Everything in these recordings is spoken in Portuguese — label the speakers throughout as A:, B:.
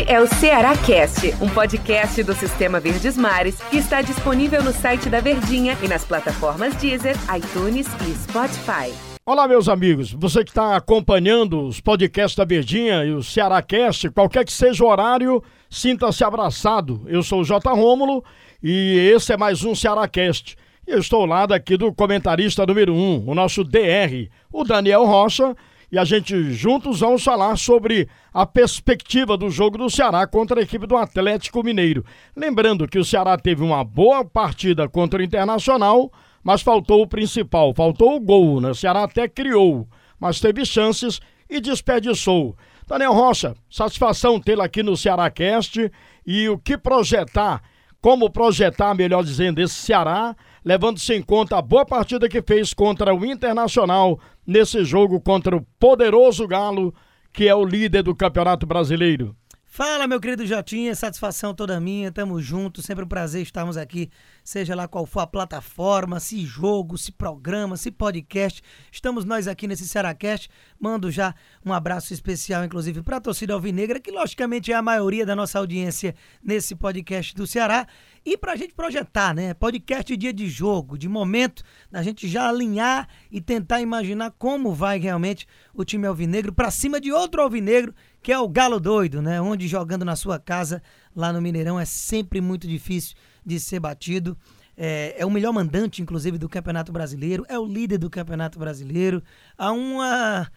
A: Este é o Ceará Cast, um podcast do Sistema Verdes Mares que está disponível no site da Verdinha e nas plataformas Deezer, iTunes e Spotify.
B: Olá, meus amigos. Você que está acompanhando os podcasts da Verdinha e o Ceará Cast, qualquer que seja o horário, sinta-se abraçado. Eu sou o J. Rômulo e esse é mais um Ceará Cast. Eu estou ao lado aqui do comentarista número um, o nosso DR, o Daniel Rocha, e a gente juntos vamos falar sobre a perspectiva do jogo do Ceará contra a equipe do Atlético Mineiro. Lembrando que o Ceará teve uma boa partida contra o Internacional, mas faltou o principal, faltou o gol, né? O Ceará até criou, mas teve chances e desperdiçou. Daniel Rocha, satisfação tê-lo aqui no Ceará Cast e o que projetar, como projetar, melhor dizendo, esse Ceará levando-se em conta a boa partida que fez contra o Internacional nesse jogo contra o poderoso Galo, que é o líder do Campeonato Brasileiro.
C: Fala, meu querido Jotinha, satisfação toda minha, tamo junto, sempre um prazer estarmos aqui, seja lá qual for a plataforma, se jogo, se programa, se podcast, estamos nós aqui nesse Cearacast, mando já um abraço especial, inclusive, para a torcida alvinegra, que logicamente é a maioria da nossa audiência nesse podcast do Ceará, e para a gente projetar, né? Podcast dia de jogo, de momento, da gente já alinhar e tentar imaginar como vai realmente o time alvinegro para cima de outro alvinegro, que é o Galo Doido, né? Onde jogando na sua casa, lá no Mineirão, é sempre muito difícil de ser batido. É, é, o melhor mandante, inclusive, do Campeonato Brasileiro, é o líder do Campeonato Brasileiro. Há uma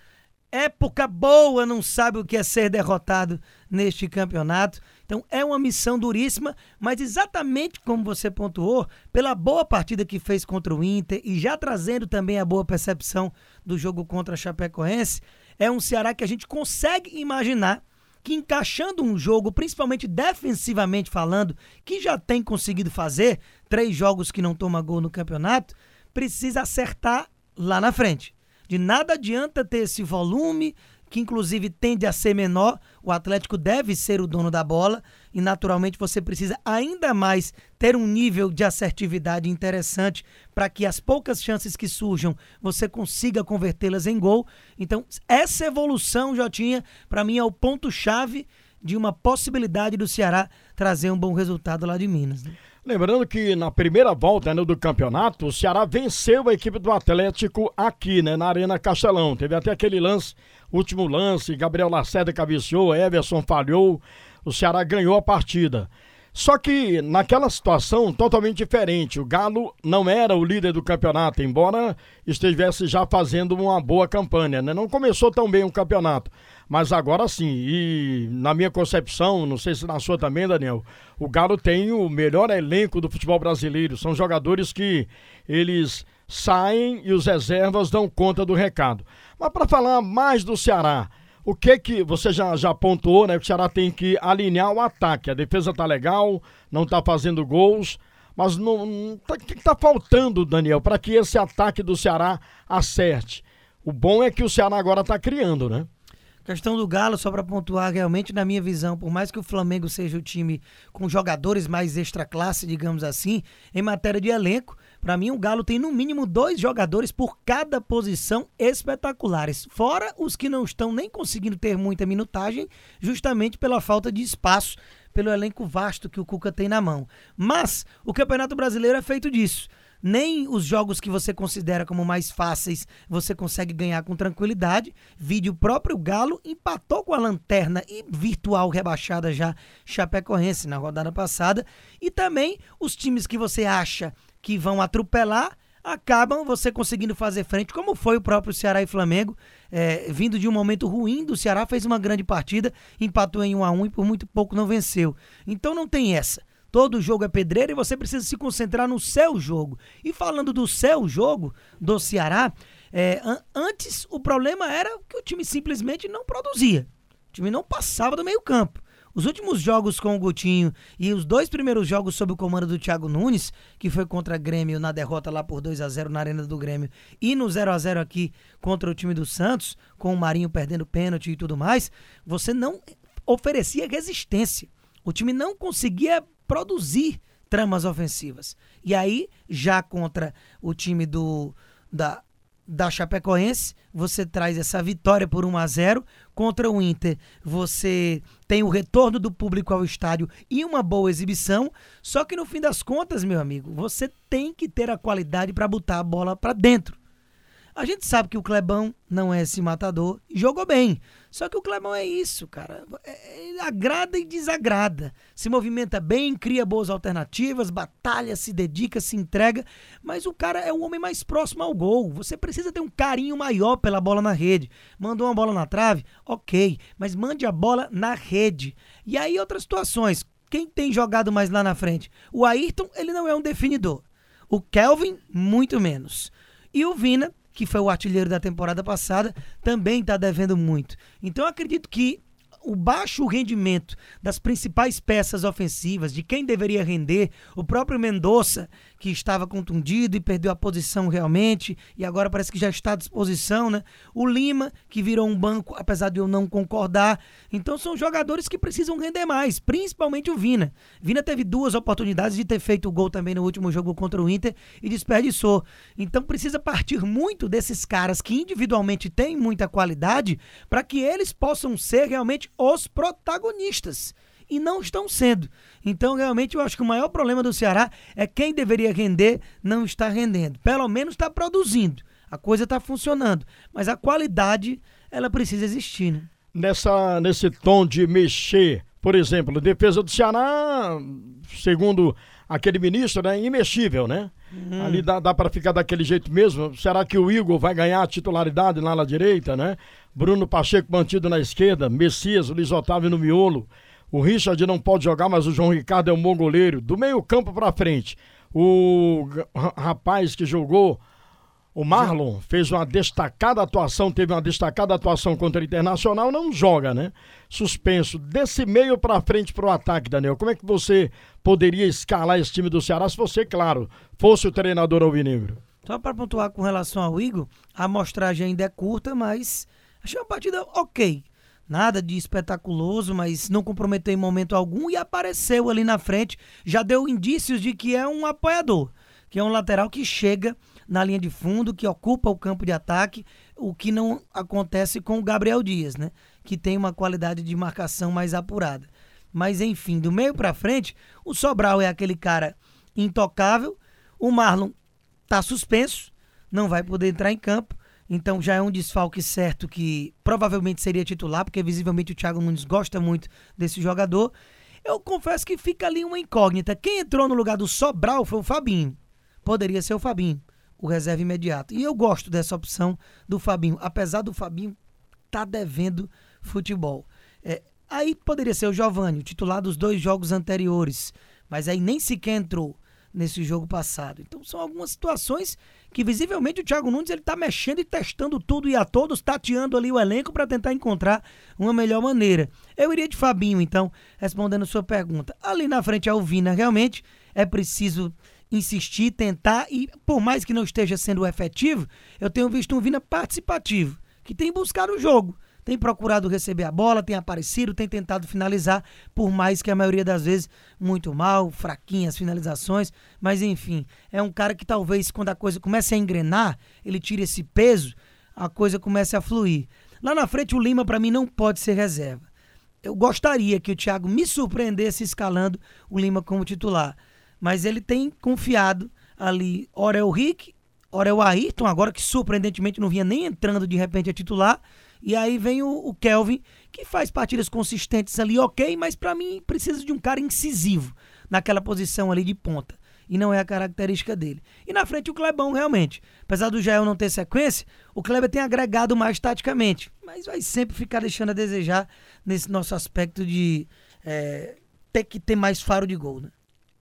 C: época boa, não sabe o que é ser derrotado neste campeonato. Então é uma missão duríssima, mas exatamente como você pontuou, pela boa partida que fez contra o Inter e já trazendo também a boa percepção do jogo contra a Chapecoense, é um Ceará que a gente consegue imaginar que encaixando um jogo, principalmente defensivamente falando, que já tem conseguido fazer, três jogos que não toma gol no campeonato, precisa acertar lá na frente. De nada adianta ter esse volume, que inclusive tende a ser menor, o Atlético deve ser o dono da bola e naturalmente você precisa ainda mais ter um nível de assertividade interessante para que as poucas chances que surjam você consiga convertê-las em gol. Então, essa evolução, Jotinha, para mim é o ponto chave de uma possibilidade do Ceará trazer um bom resultado lá de Minas. Né?
B: Lembrando que na primeira volta né, do campeonato, o Ceará venceu a equipe do Atlético aqui, né, na Arena Castelão. Teve até aquele lance, último lance, Gabriel Lacerda cabeceou, Everson falhou, o Ceará ganhou a partida. Só que naquela situação totalmente diferente, o Galo não era o líder do campeonato, embora estivesse já fazendo uma boa campanha, né? Não começou tão bem o campeonato. Mas agora sim, e na minha concepção, não sei se na sua também, Daniel, o Galo tem o melhor elenco do futebol brasileiro. São jogadores que eles saem e os reservas dão conta do recado. Mas para falar mais do Ceará, o que que você já, já pontuou, né? Que o Ceará tem que alinhar o ataque. A defesa tá legal, não tá fazendo gols, mas não, tá, o que, que tá faltando, Daniel, para que esse ataque do Ceará acerte? O bom é que o Ceará agora tá criando, né?
C: Questão do Galo, só para pontuar, realmente, na minha visão, por mais que o Flamengo seja o time com jogadores mais extra classe, digamos assim, em matéria de elenco, para mim o Galo tem no mínimo dois jogadores por cada posição espetaculares, fora os que não estão nem conseguindo ter muita minutagem, justamente pela falta de espaço, pelo elenco vasto que o Cuca tem na mão. Mas o Campeonato Brasileiro é feito disso nem os jogos que você considera como mais fáceis você consegue ganhar com tranquilidade. Vídeo próprio Galo empatou com a lanterna e virtual rebaixada já Chapecoense na rodada passada. E também os times que você acha que vão atropelar acabam você conseguindo fazer frente, como foi o próprio Ceará e Flamengo, é, vindo de um momento ruim do Ceará, fez uma grande partida, empatou em 1 a 1 e por muito pouco não venceu. Então não tem essa. Todo jogo é pedreiro e você precisa se concentrar no seu jogo. E falando do seu jogo, do Ceará, é, an antes o problema era que o time simplesmente não produzia. O time não passava do meio-campo. Os últimos jogos com o Gutinho e os dois primeiros jogos sob o comando do Thiago Nunes, que foi contra Grêmio na derrota lá por 2 a 0 na Arena do Grêmio e no 0 a 0 aqui contra o time do Santos, com o Marinho perdendo pênalti e tudo mais, você não oferecia resistência. O time não conseguia produzir tramas ofensivas. E aí, já contra o time do da da Chapecoense, você traz essa vitória por 1 a 0 contra o Inter. Você tem o retorno do público ao estádio e uma boa exibição. Só que no fim das contas, meu amigo, você tem que ter a qualidade para botar a bola para dentro. A gente sabe que o Clebão não é esse matador e jogou bem. Só que o Clebão é isso, cara. É, ele agrada e desagrada. Se movimenta bem, cria boas alternativas, batalha, se dedica, se entrega. Mas o cara é o homem mais próximo ao gol. Você precisa ter um carinho maior pela bola na rede. Mandou uma bola na trave? Ok. Mas mande a bola na rede. E aí, outras situações. Quem tem jogado mais lá na frente? O Ayrton, ele não é um definidor. O Kelvin, muito menos. E o Vina que foi o artilheiro da temporada passada, também está devendo muito. Então acredito que o baixo rendimento das principais peças ofensivas, de quem deveria render, o próprio Mendonça, que estava contundido e perdeu a posição realmente, e agora parece que já está à disposição, né? O Lima, que virou um banco, apesar de eu não concordar. Então são jogadores que precisam render mais, principalmente o Vina. Vina teve duas oportunidades de ter feito o gol também no último jogo contra o Inter e desperdiçou. Então precisa partir muito desses caras que individualmente têm muita qualidade para que eles possam ser realmente os protagonistas e não estão sendo. Então, realmente, eu acho que o maior problema do Ceará é quem deveria render não está rendendo. Pelo menos está produzindo. A coisa está funcionando. Mas a qualidade, ela precisa existir, né?
B: Nessa, nesse tom de mexer, por exemplo, a defesa do Ceará, segundo aquele ministro, né, imexível, né? Uhum. Ali dá, dá para ficar daquele jeito mesmo. Será que o Igor vai ganhar a titularidade lá na direita, né? Bruno Pacheco mantido na esquerda, Messias, Luiz Otávio no miolo. O Richard não pode jogar, mas o João Ricardo é um bom goleiro. Do meio campo para frente, o rapaz que jogou, o Marlon, fez uma destacada atuação, teve uma destacada atuação contra o Internacional, não joga, né? Suspenso. Desse meio para frente para o ataque, Daniel, como é que você poderia escalar esse time do Ceará se você, claro, fosse o treinador alvinegro?
C: Só para pontuar com relação ao Igor, a amostragem ainda é curta, mas achei uma partida ok. Nada de espetaculoso, mas não comprometeu em momento algum e apareceu ali na frente. Já deu indícios de que é um apoiador, que é um lateral que chega na linha de fundo, que ocupa o campo de ataque, o que não acontece com o Gabriel Dias, né? Que tem uma qualidade de marcação mais apurada. Mas enfim, do meio para frente, o Sobral é aquele cara intocável, o Marlon tá suspenso, não vai poder entrar em campo. Então já é um desfalque certo que provavelmente seria titular, porque visivelmente o Thiago Nunes gosta muito desse jogador. Eu confesso que fica ali uma incógnita. Quem entrou no lugar do Sobral foi o Fabinho. Poderia ser o Fabinho, o reserva imediato. E eu gosto dessa opção do Fabinho, apesar do Fabinho tá devendo futebol. É, aí poderia ser o Giovanni, o titular dos dois jogos anteriores, mas aí nem sequer entrou nesse jogo passado. Então são algumas situações que visivelmente o Thiago Nunes ele tá mexendo e testando tudo e a todos, tateando ali o elenco para tentar encontrar uma melhor maneira. Eu iria de Fabinho, então, respondendo sua pergunta. Ali na frente a Alvina, realmente é preciso insistir, tentar e por mais que não esteja sendo efetivo, eu tenho visto um Vina participativo, que tem buscado o jogo tem procurado receber a bola, tem aparecido, tem tentado finalizar, por mais que a maioria das vezes muito mal, fraquinhas finalizações, mas enfim, é um cara que talvez quando a coisa comece a engrenar, ele tire esse peso, a coisa comece a fluir. Lá na frente o Lima para mim não pode ser reserva. Eu gostaria que o Thiago me surpreendesse escalando o Lima como titular, mas ele tem confiado ali, ora é o Rick, ora é o Ayrton, agora que surpreendentemente não vinha nem entrando de repente a titular, e aí vem o, o Kelvin, que faz partidas consistentes ali, ok, mas para mim precisa de um cara incisivo naquela posição ali de ponta. E não é a característica dele. E na frente o Clebão, realmente. Apesar do Jael não ter sequência, o Kleber tem agregado mais taticamente. Mas vai sempre ficar deixando a desejar nesse nosso aspecto de é, ter que ter mais faro de gol, né?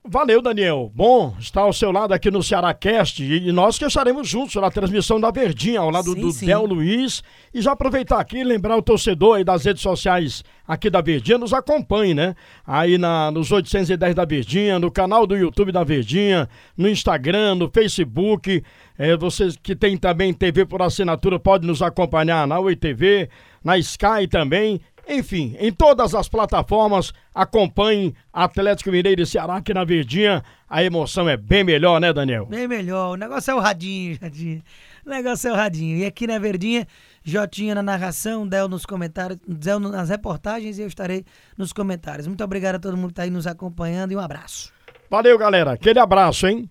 B: Valeu, Daniel. Bom estar ao seu lado aqui no Cearacast e nós que estaremos juntos na transmissão da Verdinha, ao lado sim, do sim. Del Luiz. E já aproveitar aqui e lembrar o torcedor aí das redes sociais aqui da Verdinha, nos acompanhe, né? Aí na, nos 810 da Verdinha, no canal do YouTube da Verdinha, no Instagram, no Facebook. É, vocês que tem também TV por assinatura, pode nos acompanhar na Oi TV, na Sky também enfim, em todas as plataformas, acompanhe Atlético Mineiro e Ceará aqui na Verdinha. A emoção é bem melhor, né, Daniel?
C: Bem melhor. O negócio é o radinho, radinho. Negócio é o radinho. E aqui na Verdinha, Jotinha na narração, Del nos comentários, Del nas reportagens e eu estarei nos comentários. Muito obrigado a todo mundo que está aí nos acompanhando e um abraço.
B: Valeu, galera. Aquele abraço, hein?